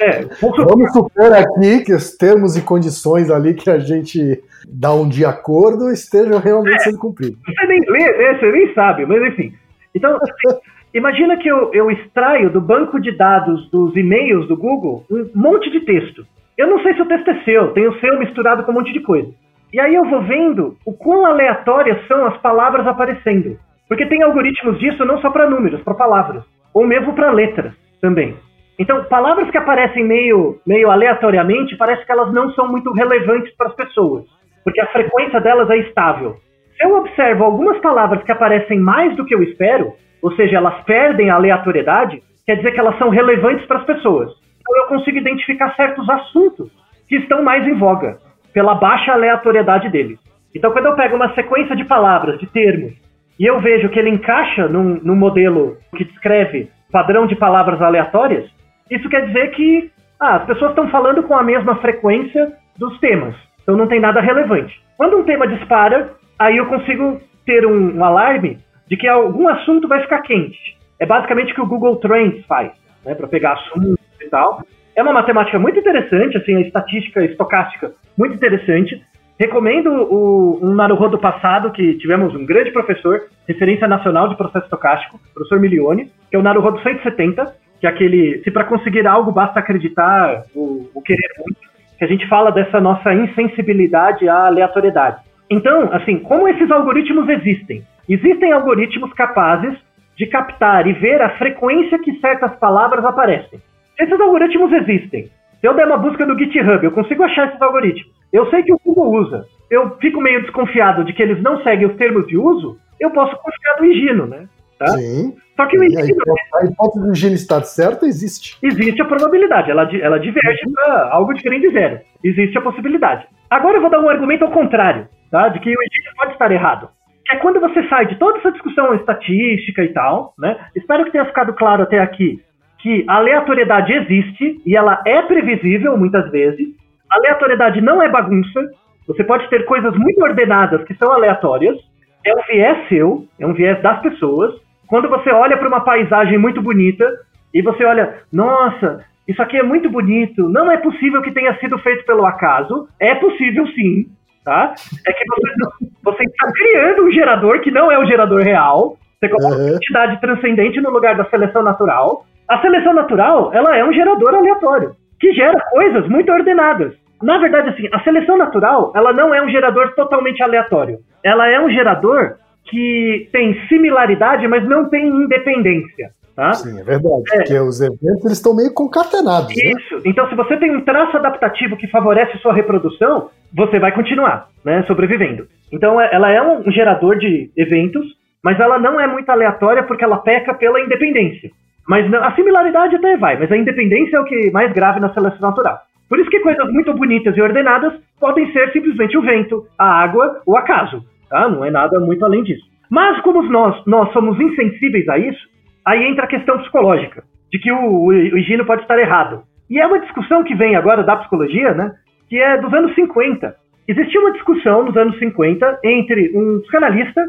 É, vamos supor aqui que os termos e condições ali que a gente dá um de acordo estejam realmente sendo cumpridos. Você nem lê, né? Você nem sabe, mas enfim. Então, imagina que eu, eu extraio do banco de dados dos e-mails do Google um monte de texto. Eu não sei se o texto é seu, tem o seu misturado com um monte de coisa. E aí eu vou vendo o quão aleatórias são as palavras aparecendo. Porque tem algoritmos disso não só para números, para palavras, ou mesmo para letras também. Então, palavras que aparecem meio, meio aleatoriamente, parece que elas não são muito relevantes para as pessoas, porque a frequência delas é estável. Se eu observo algumas palavras que aparecem mais do que eu espero, ou seja, elas perdem a aleatoriedade, quer dizer que elas são relevantes para as pessoas. Então eu consigo identificar certos assuntos que estão mais em voga, pela baixa aleatoriedade deles. Então quando eu pego uma sequência de palavras, de termos, e eu vejo que ele encaixa num, num modelo que descreve padrão de palavras aleatórias, isso quer dizer que ah, as pessoas estão falando com a mesma frequência dos temas. Então não tem nada relevante. Quando um tema dispara, aí eu consigo ter um, um alarme de que algum assunto vai ficar quente. É basicamente o que o Google Trends faz, né, para pegar assuntos e tal. É uma matemática muito interessante, assim, a estatística estocástica muito interessante. Recomendo o, um Naruhodo passado, que tivemos um grande professor, referência nacional de processo estocástico, professor Milione, que é o Naruhodo 170, que aquele, se para conseguir algo basta acreditar, o, o querer muito, que a gente fala dessa nossa insensibilidade à aleatoriedade. Então, assim, como esses algoritmos existem? Existem algoritmos capazes de captar e ver a frequência que certas palavras aparecem. Esses algoritmos existem. Se eu der uma busca no GitHub, eu consigo achar esses algoritmos. Eu sei que o Google usa. Eu fico meio desconfiado de que eles não seguem os termos de uso. Eu posso confiar no Higino, né? Tá? Sim. Só que o Higino. A hipótese do Higino estar certa existe. Existe a probabilidade. Ela, ela diverge para algo diferente de zero. Existe a possibilidade. Agora eu vou dar um argumento ao contrário, tá? De que o Higino pode estar errado. É quando você sai de toda essa discussão estatística e tal, né? Espero que tenha ficado claro até aqui que a aleatoriedade existe e ela é previsível muitas vezes. A aleatoriedade não é bagunça. Você pode ter coisas muito ordenadas que são aleatórias. É um viés seu, é um viés das pessoas. Quando você olha para uma paisagem muito bonita e você olha, nossa, isso aqui é muito bonito, não é possível que tenha sido feito pelo acaso. É possível sim, tá? É que você, você está criando um gerador que não é o gerador real. Você coloca uma entidade transcendente no lugar da seleção natural. A seleção natural, ela é um gerador aleatório, que gera coisas muito ordenadas. Na verdade, assim, a seleção natural, ela não é um gerador totalmente aleatório. Ela é um gerador que tem similaridade, mas não tem independência. Tá? Sim, é verdade. É. Porque os eventos eles estão meio concatenados. né? Isso. Então, se você tem um traço adaptativo que favorece sua reprodução, você vai continuar, né, sobrevivendo. Então, é- ela é um gerador de eventos, mas ela não é muito aleatória porque ela peca pela independência. Mas não- a similaridade até vai, mas a independência é o que mais grave na seleção natural. Por isso que coisas muito bonitas e ordenadas podem ser simplesmente o vento, a água, o acaso. Tá? Não é nada muito além disso. Mas como nós, nós somos insensíveis a isso, aí entra a questão psicológica, de que o, o, Higino pode estar errado. E é uma discussão que vem agora da psicologia, né? Que é dos anos 50. Existia uma discussão nos anos 50 entre um psicanalista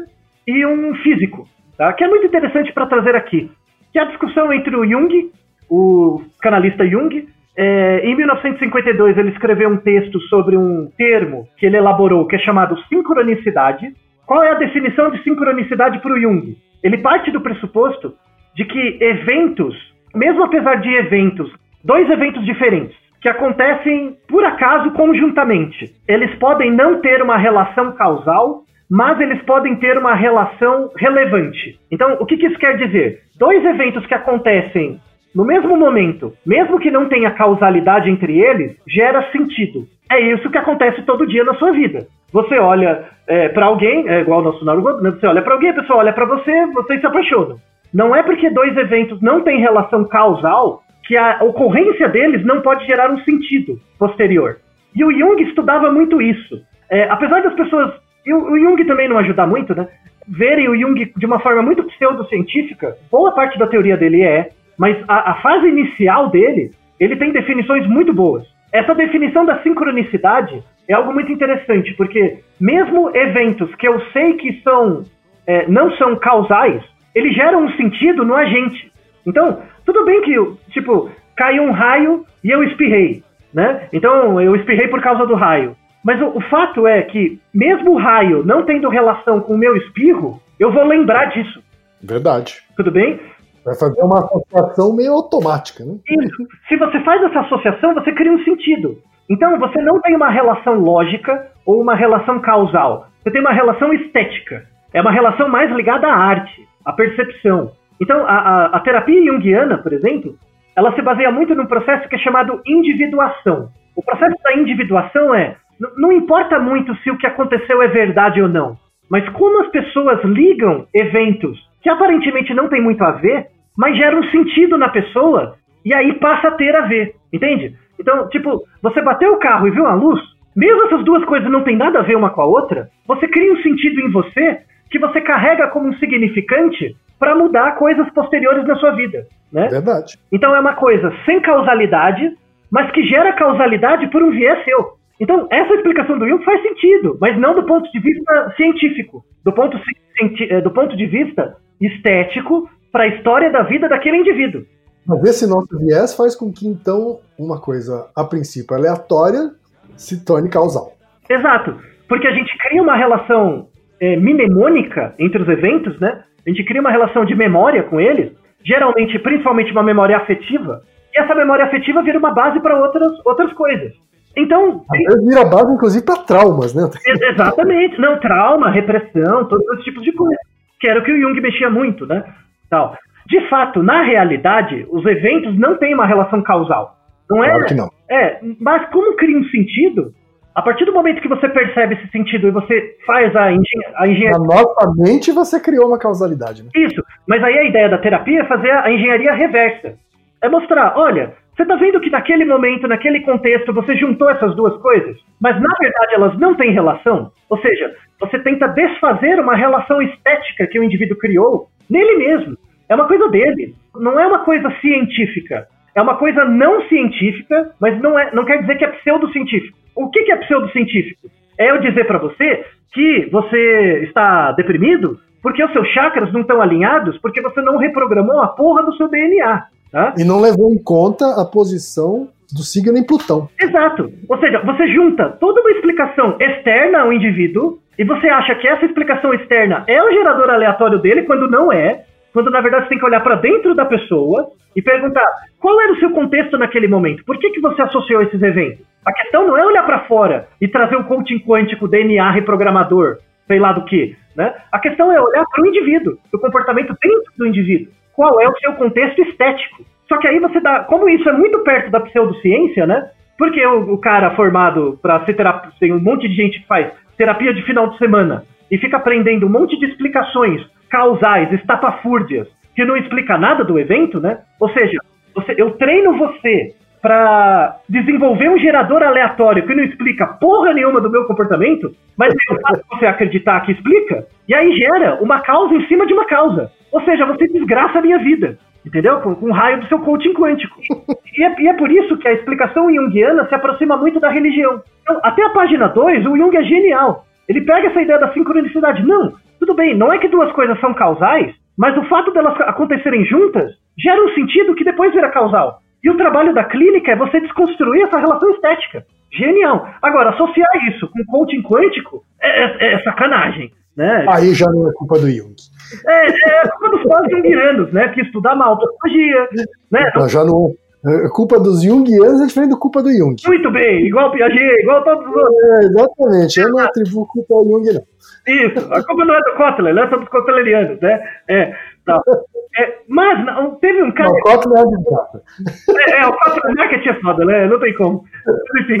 e um físico, tá? que é muito interessante para trazer aqui. Que é a discussão entre o Jung, o psicanalista Jung, é, em 1952 ele escreveu um texto sobre um termo que ele elaborou que é chamado sincronicidade. Qual é a definição de sincronicidade para o Jung? Ele parte do pressuposto de que eventos, mesmo apesar de eventos, dois eventos diferentes, que acontecem por acaso conjuntamente, eles podem não ter uma relação causal, mas eles podem ter uma relação relevante. Então, o que, que isso quer dizer? Dois eventos que acontecem no mesmo momento, mesmo que não tenha causalidade entre eles, gera sentido. É isso que acontece todo dia na sua vida. Você olha é, para alguém, é igual o nosso Naruto, né? você olha para alguém, a pessoa olha para você, vocês se apaixonam. Não é porque dois eventos não têm relação causal que a ocorrência deles não pode gerar um sentido posterior. E o Jung estudava muito isso. É, apesar das pessoas. E o, Jung também não ajuda muito, né? Verem o Jung de uma forma muito pseudocientífica, boa parte da teoria dele é, mas a, a fase inicial dele, ele tem definições muito boas. Essa definição da sincronicidade é algo muito interessante, porque mesmo eventos que eu sei que são é, não são causais, eles geram um sentido no agente. Então, tudo bem que, tipo, caiu um raio e eu espirrei, né? Então, eu espirrei por causa do raio. Mas o, o fato é que, mesmo o raio não tendo relação com o meu espirro, eu vou lembrar disso, Verdade. tudo bem? Vai fazer uma associação meio automática, né? Isso. Se você faz essa associação, você cria um sentido. Então, você não tem uma relação lógica ou uma relação causal. Você tem uma relação estética. É uma relação mais ligada à arte, à percepção. Então, a, a, a terapia junguiana, por exemplo, ela se baseia muito num processo que é chamado individuação. O processo da individuação é, não importa muito se o que aconteceu é verdade ou não, mas como as pessoas ligam eventos que aparentemente não tem muito a ver, mas geram sentido na pessoa e aí passa a ter a ver, entende? Então, tipo, você bateu o carro e viu a luz, mesmo essas duas coisas não têm nada a ver uma com a outra, você cria um sentido em você que você carrega como um significante para mudar coisas posteriores na sua vida, né? Verdade. Então é uma coisa sem causalidade, mas que gera causalidade por um viés seu. Então, essa explicação do Jung faz sentido, mas não do ponto de vista científico, do ponto, eh, do ponto de vista estético para a história da vida daquele indivíduo. Mas esse nosso viés faz com que, então, uma coisa, a princípio, aleatória se torne causal. Exato, porque a gente cria uma relação é, mnemônica entre os eventos, né? A gente cria uma relação de memória com eles, geralmente, principalmente uma memória afetiva, e essa memória afetiva vira uma base para outras, outras coisas. Então, Às vezes vira base, inclusive, para traumas, né? Ex- Exatamente, não, trauma, repressão, todos esses tipos de coisa. Que era o que o Jung mexia muito, né? Tal. De fato, na realidade, os eventos não têm uma relação causal. Não é? Claro que não. É, mas como cria um sentido, a partir do momento que você percebe esse sentido e você faz a, engen a engenharia. Na nossa mente, você criou uma causalidade, né? Isso, mas aí a ideia da terapia é fazer a engenharia reversa. É mostrar, olha, você tá vendo que naquele momento, naquele contexto, você juntou essas duas coisas, mas na verdade elas não têm relação? Ou seja, você tenta desfazer uma relação estética que o indivíduo criou nele mesmo. É uma coisa dele, não é uma coisa científica. É uma coisa não científica, mas não, é, não quer dizer que é pseudocientífico. O que, que é pseudocientífico? É eu dizer pra você que você está deprimido porque os seus chakras não estão alinhados, porque você não reprogramou a porra do seu DNA. E não levou em conta a posição do signo em Plutão. Exato. Ou seja, você junta toda uma explicação externa ao indivíduo e você acha que essa explicação externa é o gerador aleatório dele quando não é, quando na verdade você tem que olhar para dentro da pessoa e perguntar qual era o seu contexto naquele momento, por que, que você associou esses eventos? A questão não é olhar para fora e trazer o coaching quântico, DNA reprogramador, sei lá do que, né? A questão é olhar para o indivíduo, o comportamento dentro do indivíduo. Qual é o seu contexto estético? Só que aí você dá, como isso é muito perto da pseudociência, né? Porque o, o cara formado para ser terapeuta, tem um monte de gente que faz terapia de final de semana e fica aprendendo um monte de explicações causais, estapafúrdias, que não explica nada do evento, né? Ou seja, você, eu treino você para desenvolver um gerador aleatório que não explica porra nenhuma do meu comportamento, mas eu faço você acreditar que explica, e aí gera uma causa em cima de uma causa. Ou seja, você desgraça a minha vida. Entendeu? Com, com o raio do seu coaching quântico. E é, e é por isso que a explicação junguiana se aproxima muito da religião. Então, até a página 2, o Jung é genial. Ele pega essa ideia da sincronicidade. Não, tudo bem, não é que duas coisas são causais, mas o fato delas acontecerem juntas gera um sentido que depois vira causal. E o trabalho da clínica é você desconstruir essa relação estética. Genial. Agora, associar isso com coaching quântico é, é- é sacanagem. Né? Aí já não é culpa do Jung. É, é culpa dos pós-jungianos, né? Que estudar mal autopsicologia, né? Não, já não. É culpa dos Jungianos é diferente da culpa do Jung. Muito bem, igual Piaget, igual todos os outros. É, exatamente. Eu não atribuo culpa ao Jung, não. Isso, a culpa não é do Kotler, ela é só dos cotlerianos, né? É, tá. É, mas não, teve um cara. Não, Kotler é desgraça. É, é, o Kotler marketing é foda, né? Não tem como. Enfim.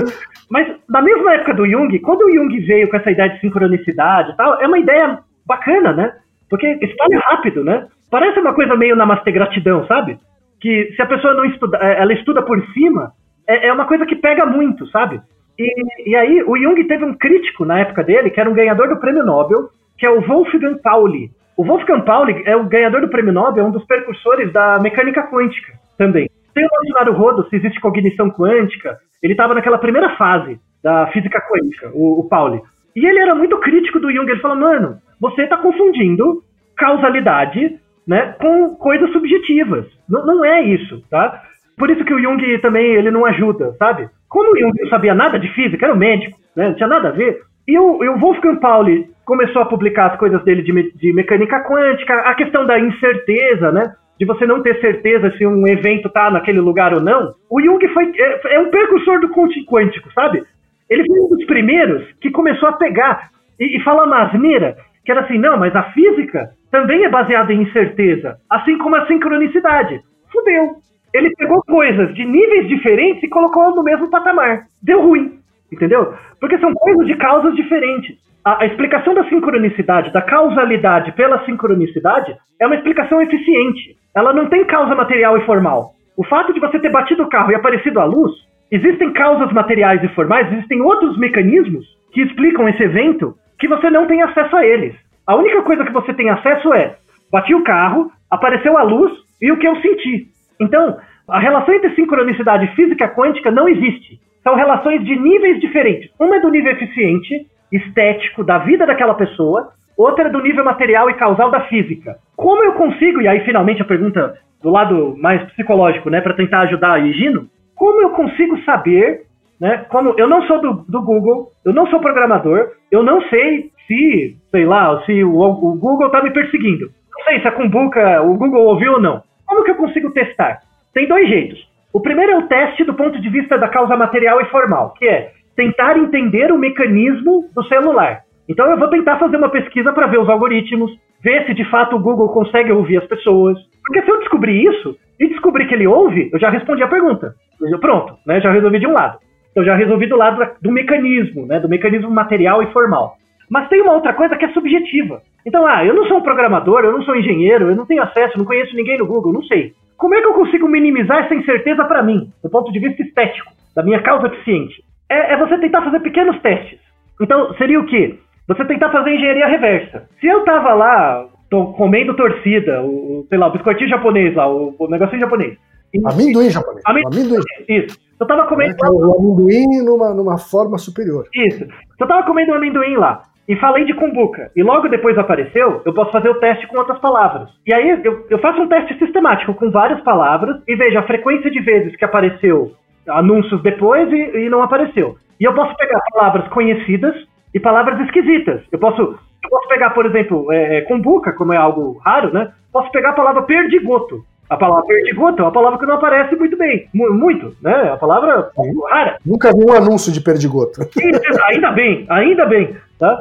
Mas na mesma época do Jung, quando o Jung veio com essa ideia de sincronicidade e tal, é uma ideia bacana, né? Porque espalha rápido, né? Parece uma coisa meio namastê gratidão, sabe? Que se a pessoa não estuda, é, ela estuda por cima, é, é uma coisa que pega muito, sabe? E, e aí o Jung teve um crítico na época dele, que era um ganhador do prêmio Nobel, que é o Wolfgang Pauli. O Wolfgang Pauli é o ganhador do prêmio Nobel, é um dos precursores da mecânica quântica também. Tem o Leonardo Rodo, se existe cognição quântica, ele estava naquela primeira fase da física quântica, o, o Pauli. E ele era muito crítico do Jung, ele falou, mano, você está confundindo causalidade né, com coisas subjetivas. Não, não é isso, tá? Por isso que o Jung também ele não ajuda, sabe? Como o Jung não sabia nada de física, era um médico, né? Não tinha nada a ver. E o, e o Wolfgang Pauli começou a publicar as coisas dele de, me- de mecânica quântica, a questão da incerteza, né? De você não ter certeza se um evento tá naquele lugar ou não. O Jung foi, é, é um precursor do quântico, sabe? Ele foi um dos primeiros que começou a pegar e, e falar uma asneira, que era assim, não, mas a física também é baseada em incerteza, assim como a sincronicidade. Fudeu. Ele pegou coisas de níveis diferentes e colocou no mesmo patamar. Deu ruim, entendeu? Porque são coisas de causas diferentes. a, a explicação da sincronicidade, da causalidade pela sincronicidade, é uma explicação eficiente. Ela não tem causa material e formal. O fato de você ter batido o carro e aparecido a luz, existem causas materiais e formais, existem outros mecanismos que explicam esse evento que você não tem acesso a eles. A única coisa que você tem acesso é bati o carro, apareceu a luz e o que eu senti. Então, a relação entre sincronicidade física quântica não existe. São relações de níveis diferentes. Uma é do nível eficiente, estético, da vida daquela pessoa, outra é do nível material e causal da física. Como eu consigo, e aí finalmente a pergunta do lado mais psicológico, né, para tentar ajudar a Higino, como eu consigo saber, né, como eu não sou do, do Google, eu não sou programador, eu não sei se, sei lá, se o, o Google está me perseguindo. Não sei se a Kumbuka, o Google ouviu ou não. Como que eu consigo testar? Tem dois jeitos. O primeiro é o teste do ponto de vista da causa material e formal, que é tentar entender o mecanismo do celular. Então eu vou tentar fazer uma pesquisa para ver os algoritmos, ver se de fato o Google consegue ouvir as pessoas. Porque se eu descobrir isso e descobrir que ele ouve, eu já respondi a pergunta. Eu, pronto, né? Já resolvi de um lado. Eu já resolvi do lado do mecanismo, né? Do mecanismo material e formal. Mas tem uma outra coisa que é subjetiva. Então, ah, eu não sou um programador, eu não sou engenheiro, eu não tenho acesso, não conheço ninguém no Google, não sei. Como é que eu consigo minimizar essa incerteza para mim, do ponto de vista estético, da minha causa eficiente? É, é você tentar fazer pequenos testes. Então, seria o quê? Você tentar fazer engenharia reversa. Se eu tava lá tô comendo torcida, o, sei lá, o biscoitinho japonês lá, o, o negocinho japonês. Amendoim japonês. Amendoim, amendoim. Isso. Eu tava comendo. É, o amendoim numa, numa forma superior. Isso. Eu tava comendo um amendoim lá e falei de kumbuka, e logo depois apareceu, eu posso fazer o teste com outras palavras. E aí eu, eu faço um teste sistemático com várias palavras e vejo a frequência de vezes que apareceu anúncios depois e, e não apareceu. E eu posso pegar palavras conhecidas e palavras esquisitas. Eu posso, eu posso pegar, por exemplo, é, é, kumbuka, como é algo raro, né? Posso pegar a palavra perdigoto. A palavra perdigoto é uma palavra que não aparece muito bem. Muito, né? A palavra rara. Nunca vi um anúncio de perdigoto. ainda bem, ainda bem. Tá?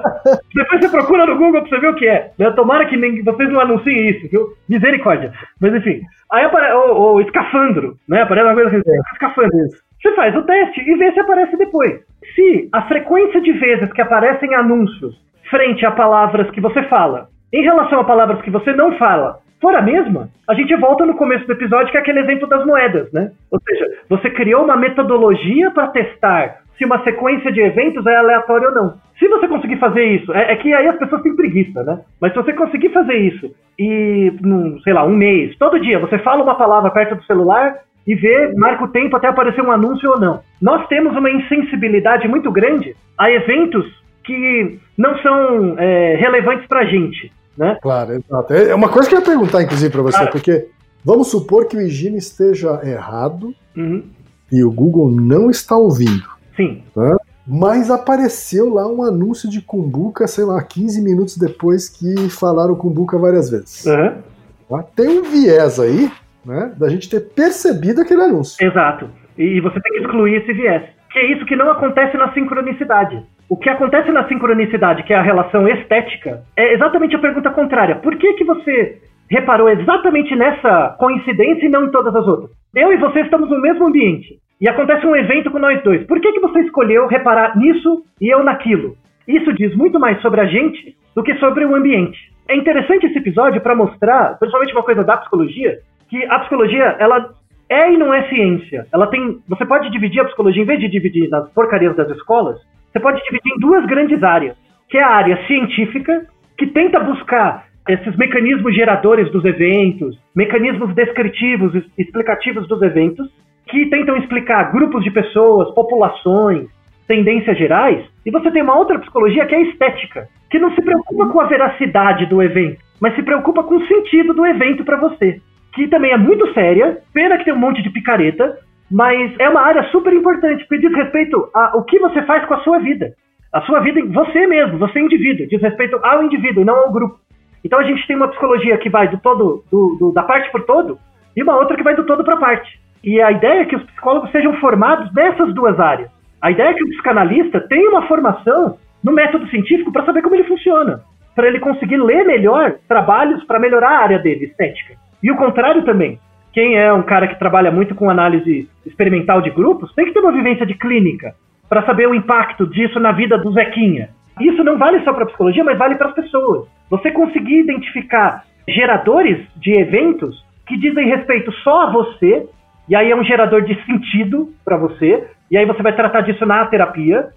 Depois você procura no Google pra você ver o que é. Né? Tomara que nem, vocês não anunciem isso, viu? Misericórdia. Mas enfim. Aí aparece o, o escafandro, né? Aparece uma coisa assim, é. escafandro. Você faz o teste e vê se aparece depois. Se a frequência de vezes que aparecem anúncios frente a palavras que você fala, em relação a palavras que você não fala, for a mesma, a gente volta no começo do episódio, que é aquele exemplo das moedas, né? Ou seja, você criou uma metodologia para testar se uma sequência de eventos é aleatória ou não. Se você conseguir fazer isso, é, é, que aí as pessoas têm preguiça, né? Mas se você conseguir fazer isso e, num, sei lá, um mês, todo dia, você fala uma palavra perto do celular e vê, marca o tempo até aparecer um anúncio ou não. Nós temos uma insensibilidade muito grande a eventos que não são é, relevantes pra gente né? Claro, exato. É uma coisa que eu ia perguntar, inclusive, para você, claro. porque vamos supor que o Higiene esteja errado uhum. e o Google não está ouvindo. Sim. Né? Mas apareceu lá um anúncio de Kumbuka, sei lá, 15 minutos depois que falaram Kumbuka várias vezes. Uhum. Tá? Tem um viés aí, né, da gente ter percebido aquele anúncio. Exato. E você tem que excluir esse viés. Que é isso que não acontece na sincronicidade. O que acontece na sincronicidade, que é a relação estética, é exatamente a pergunta contrária. Por que, que você reparou exatamente nessa coincidência e não em todas as outras? Eu e você estamos no mesmo ambiente. E acontece um evento com nós dois. Por que, que você escolheu reparar nisso e eu naquilo? Isso diz muito mais sobre a gente do que sobre o ambiente. É interessante esse episódio para mostrar, principalmente uma coisa da psicologia, que a psicologia, ela é e não é ciência. Ela tem. Você pode dividir a psicologia, em vez de dividir nas porcarias das escolas, você pode dividir em duas grandes áreas, que é a área científica, que tenta buscar esses mecanismos geradores dos eventos, mecanismos descritivos, explicativos dos eventos, que tentam explicar grupos de pessoas, populações, tendências gerais, e você tem uma outra psicologia que é a estética, que não se preocupa com a veracidade do evento, mas se preocupa com o sentido do evento para você, que também é muito séria, pena que tem um monte de picareta, mas é uma área super importante, porque diz respeito ao que você faz com a sua vida. A sua vida, você mesmo, você é indivíduo, diz respeito ao indivíduo e não ao grupo. Então a gente tem uma psicologia que vai do todo, do, do, da parte por todo, e uma outra que vai do todo para parte. E a ideia é que os psicólogos sejam formados nessas duas áreas. A ideia é que o psicanalista tenha uma formação no método científico para saber como ele funciona, para ele conseguir ler melhor trabalhos para melhorar a área dele, estética. E o contrário também quem é um cara que trabalha muito com análise experimental de grupos tem que ter uma vivência de clínica para saber o impacto disso na vida do Zequinha. Isso não vale só para psicologia, mas vale para as pessoas. Você conseguir identificar geradores de eventos que dizem respeito só a você, e aí é um gerador de sentido para você, e aí você vai tratar disso na terapia.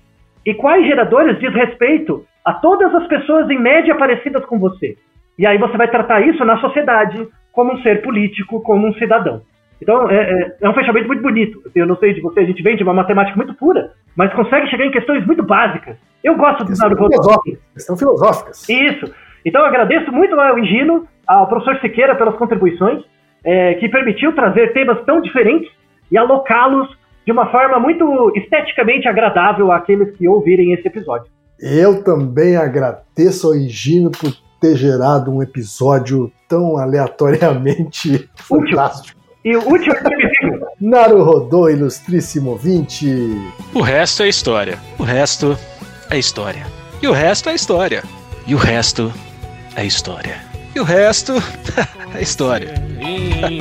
E quais geradores diz respeito a todas as pessoas em média parecidas com você? E aí você vai tratar isso na sociedade, como um ser político, como um cidadão. Então é, é, é um fechamento muito bonito. Assim, eu não sei de você, a gente vem de uma matemática muito pura, mas consegue chegar em questões muito básicas. Eu gosto do Naruto. Filosóficas. Filosóficas. Isso. Então eu agradeço muito ao Higino, ao professor Siqueira pelas contribuições, é, que permitiu trazer temas tão diferentes e alocá-los de uma forma muito esteticamente agradável àqueles que ouvirem esse episódio. Eu também agradeço ao Higino por ter gerado um episódio tão aleatoriamente fantástico. E o último episódio. Naruhodô, ilustríssimo ouvinte. O resto é história. O resto é história. E o resto é história. E o resto é história. E o resto é história. E